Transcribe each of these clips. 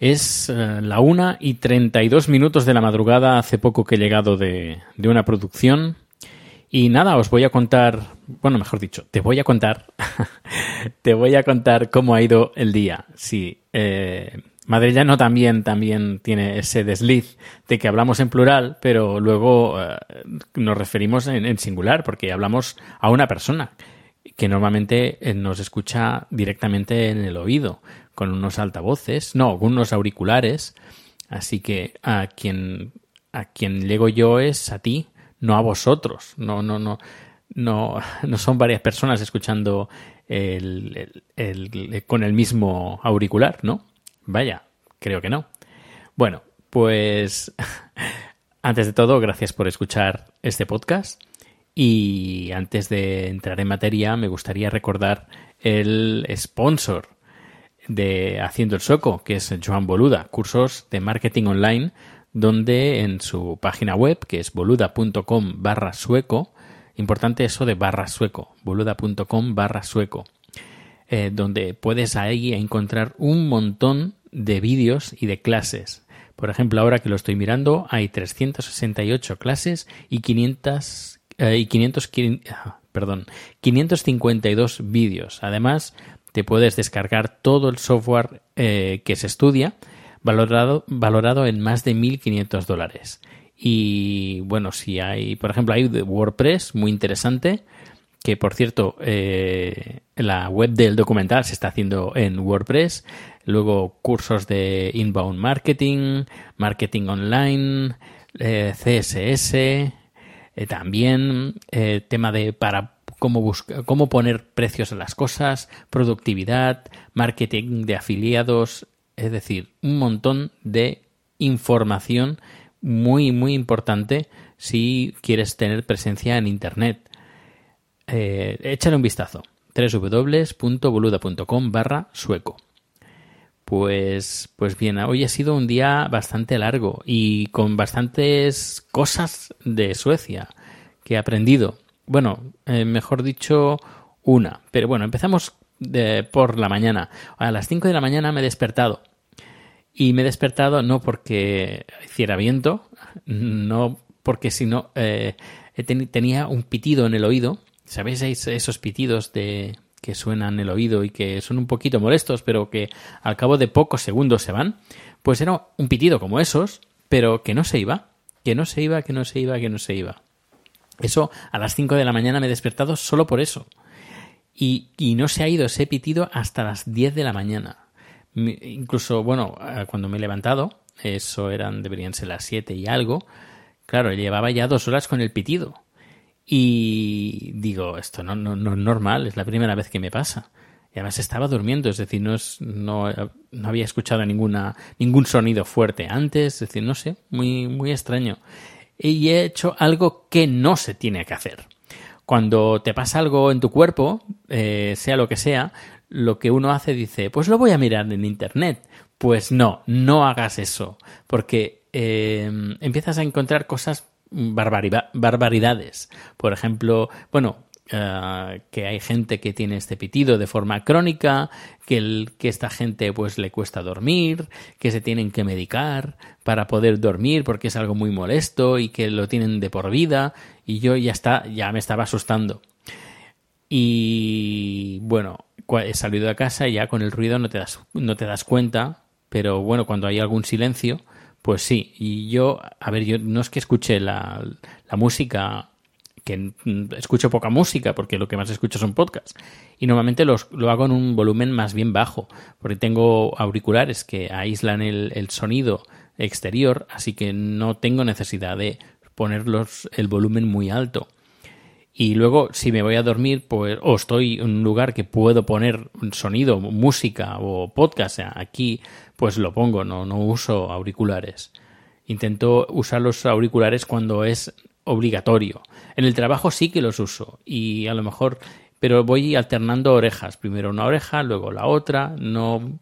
Es eh, la una y 32 minutos de la madrugada, hace poco que he llegado de, de una producción. Y nada, os voy a contar, bueno, mejor dicho, te voy a contar, te voy a contar cómo ha ido el día. Sí, eh, también, también tiene ese desliz de que hablamos en plural, pero luego eh, nos referimos en singular, porque hablamos a una persona que normalmente eh, nos escucha directamente en el oído, con unos altavoces, no, con unos auriculares. Así que a quien, a quien llego yo es a ti, no a vosotros. No, no, no, no, no son varias personas escuchando el, con el mismo auricular, ¿no? Vaya, creo que no. Bueno, pues antes de todo, gracias por escuchar este podcast. Y antes de entrar en materia, me gustaría recordar el sponsor de Haciendo el Sueco, que es Joan Boluda, cursos de marketing online, donde en su página web, que es boluda.com barra sueco, importante eso de barra sueco, boluda.com barra sueco, eh, donde puedes ahí encontrar un montón de vídeos y de clases. Por ejemplo, ahora que lo estoy mirando, hay 368 clases y 500, eh, y 500, quin- ah, perdón, 552 vídeos. Además, te puedes descargar todo el software eh, que se estudia, valorado, valorado en más de 1.500 dólares. Y bueno, si hay, por ejemplo, hay WordPress, muy interesante, que por cierto, eh, la web del documental se está haciendo en WordPress, luego cursos de inbound marketing, marketing online, CSS, eh, también eh, tema de para cómo cómo poner precios a las cosas, productividad, marketing de afiliados, es decir, un montón de información muy muy importante si quieres tener presencia en internet eh, échale un vistazo. www.boluda.com barra sueco. Pues, pues bien, hoy ha sido un día bastante largo y con bastantes cosas de Suecia que he aprendido. Bueno, eh, mejor dicho, una. Pero bueno, empezamos por la mañana. A las 5 de la mañana me he despertado. Y me he despertado no porque hiciera viento, no porque si no eh, tenía un pitido en el oído. ¿Sabéis Es- esos pitidos de que suenan en el oído y que son un poquito molestos, pero que al cabo de pocos segundos se van? Pues era un pitido como esos, pero que no se iba, que no se iba, que no se iba, que no se iba. Eso a las 5 de la mañana me he despertado solo por eso. Y, y no se ha ido ese pitido hasta las 10 de la mañana. Incluso, bueno, eh, cuando me he levantado, eso eran, deberían ser las 7 y algo, claro, llevaba ya dos horas con el pitido. Y digo, esto no, no, no es normal, es la primera vez que me pasa. Y además estaba durmiendo, es decir, no, es, no, no había escuchado ninguna, ningún sonido fuerte antes, es decir, no sé, muy, muy extraño. Y he hecho algo que no se tiene que hacer. Cuando te pasa algo en tu cuerpo, eh, sea lo que sea, lo que uno hace dice, pues lo voy a mirar en internet. Pues no, no hagas eso, porque eh, empiezas a encontrar cosas barbaridades. Por ejemplo, bueno, eh, que hay gente que tiene este pitido de forma crónica, que, el, que esta gente pues le cuesta dormir, que se tienen que medicar para poder dormir porque es algo muy molesto y que lo tienen de por vida y yo ya está, ya me estaba asustando. Y bueno, he salido de casa y ya con el ruido no te das, no te das cuenta, pero bueno, cuando hay algún silencio, pues sí. Y yo, a ver, yo no es que escuche la, música, que escucho poca música, porque lo que más escucho son podcasts. Y normalmente los, lo hago en un volumen más bien bajo, porque tengo auriculares que aíslan el, el sonido exterior, así que no tengo necesidad de ponerlos el volumen muy alto. Y luego, si me voy a dormir, pues, o estoy en un lugar que puedo poner sonido, música o podcast aquí, pues lo pongo, no, no uso auriculares. Intento usar los auriculares cuando es obligatorio. En el trabajo sí que los uso y a lo mejor, pero voy alternando orejas. Primero una oreja, luego la otra, no,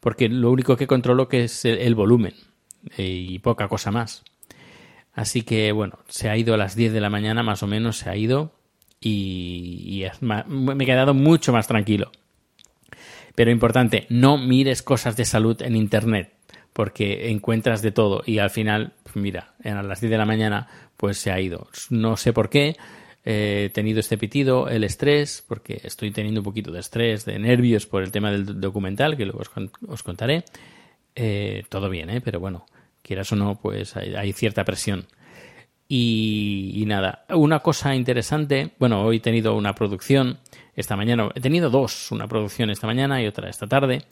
porque lo único que controlo que es el, el volumen eh, y poca cosa más. Así que bueno, se ha ido a las 10 de la mañana más o menos, se ha ido y, y me he quedado mucho más tranquilo. Pero importante, no mires cosas de salud en Internet porque encuentras de todo y al final, pues mira, a las 10 de la mañana pues se ha ido. No sé por qué, eh, he tenido este pitido, el estrés, porque estoy teniendo un poquito de estrés, de nervios por el tema del documental, que luego os contaré. Eh, todo bien, ¿eh? pero bueno, quieras o no, pues hay, cierta presión. Y, nada, una cosa interesante, bueno, hoy he tenido una producción esta mañana, he tenido dos, una producción esta mañana y otra esta tarde.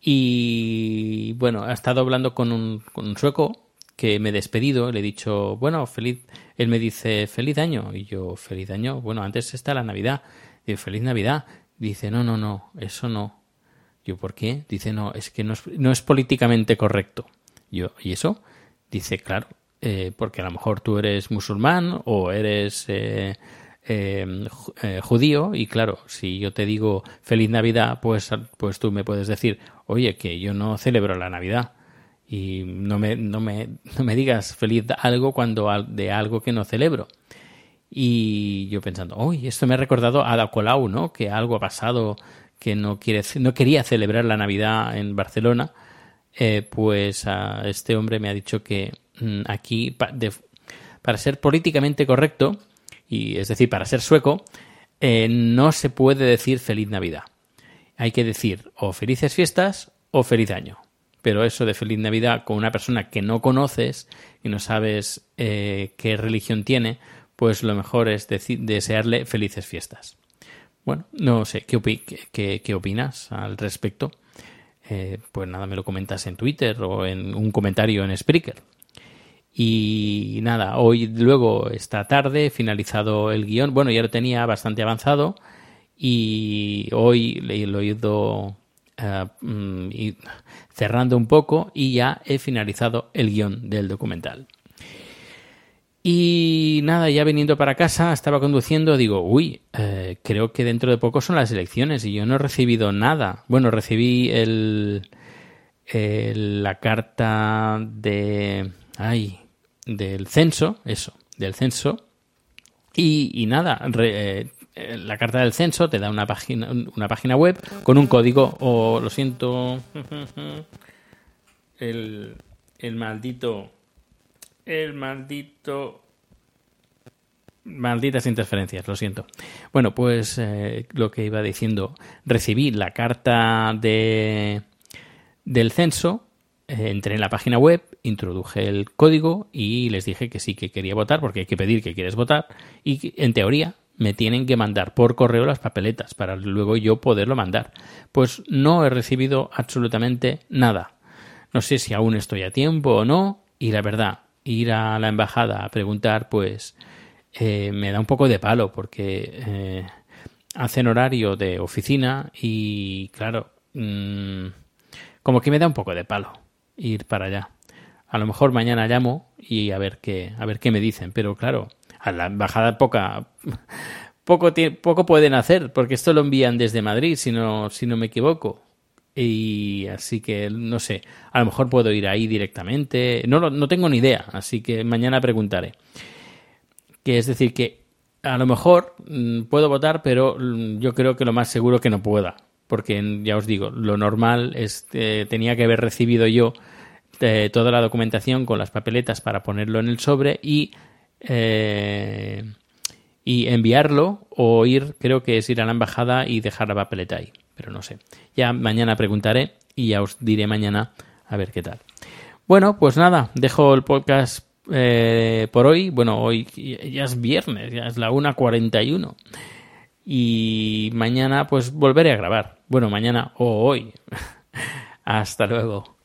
Y bueno, he estado hablando con un, con un sueco que me he despedido, le he dicho, bueno, feliz, él me dice, feliz año, y yo, feliz año, bueno, antes está la Navidad, digo, feliz Navidad, dice, no, no, no, eso no. Yo, ¿por qué? Dice, no, es que no es, no es políticamente correcto. Yo, ¿y eso? Dice, claro, eh, porque a lo mejor tú eres musulmán o eres eh, ju- eh, judío y claro, si yo te digo feliz Navidad, pues, pues tú me puedes decir, oye, que yo no celebro la Navidad y no me, no me, no me digas feliz algo cuando de algo que no celebro. Y yo pensando, uy, esto me ha recordado a Ada Colau, ¿no? Que algo ha pasado que no, quiere, no quería celebrar la Navidad en Barcelona. Eh, pues a este hombre me ha dicho que mm, aquí, para ser políticamente correcto, y es decir, para ser sueco, eh, no se puede decir feliz Navidad. Hay que decir o felices fiestas o feliz año. Pero eso de feliz Navidad con una persona que no conoces y no sabes eh, qué religión tiene, pues lo mejor es deci- desearle felices fiestas. Bueno, no sé, ¿qué, opi- qué- qué- qué opinas al respecto? Eh, pues nada, me lo comentas en Twitter o en un comentario en Spreaker. Y nada, hoy luego esta tarde finalizado el guion. Bueno, ya lo tenía bastante avanzado y hoy lo he ido eh, mm, cerrando un poco y ya he finalizado el guion del documental. Y nada, ya viniendo para casa, estaba conduciendo, digo, uy, eh, creo que dentro de poco son las elecciones y yo no he recibido nada. Bueno, recibí el, el- la carta de, ay, del censo, eso, del censo. Y, y nada, re- eh, la carta del censo te da una página, una página web con un código, o lo siento, el, el maldito el maldito... Malditas interferencias, lo siento. Bueno, pues eh, lo que iba diciendo, recibí la carta de, del censo, eh, entré en la página web, introduje el código y les dije que sí que quería votar, porque hay que pedir que quieres votar, y en teoría me tienen que mandar por correo las papeletas para luego yo poderlo mandar. Pues no he recibido absolutamente nada. No sé si aún estoy a tiempo o no, y la verdad, ir a la embajada a preguntar, pues eh, me da un poco de palo, porque eh, hacen horario de oficina y, claro, mm, como que me da un poco de palo ir para allá. A lo mejor mañana llamo y a ver qué, a ver qué me dicen, pero claro, a la embajada poca, poco, poco pueden hacer, porque esto lo envían desde Madrid, si no, si no me equivoco. Y así que no sé, a lo mejor puedo ir ahí directamente. No, no tengo ni idea, así que mañana preguntaré. Que es decir, que a lo mejor mm, puedo votar, pero mm, yo creo que lo más seguro que no pueda. Porque mm, ya os digo, lo normal es eh, tenía que haber recibido yo eh, toda la documentación con las papeletas para ponerlo en el sobre y eh, y enviarlo o ir, creo que es ir a la embajada y dejar la papeleta ahí, pero no sé. Ya mañana preguntaré y ya os diré mañana a ver qué tal. Bueno, pues nada, dejo el podcast eh, por hoy. Bueno, hoy ya es viernes, ya es la 1.41. Y mañana pues volveré a grabar. Bueno, mañana o hoy. Hasta luego.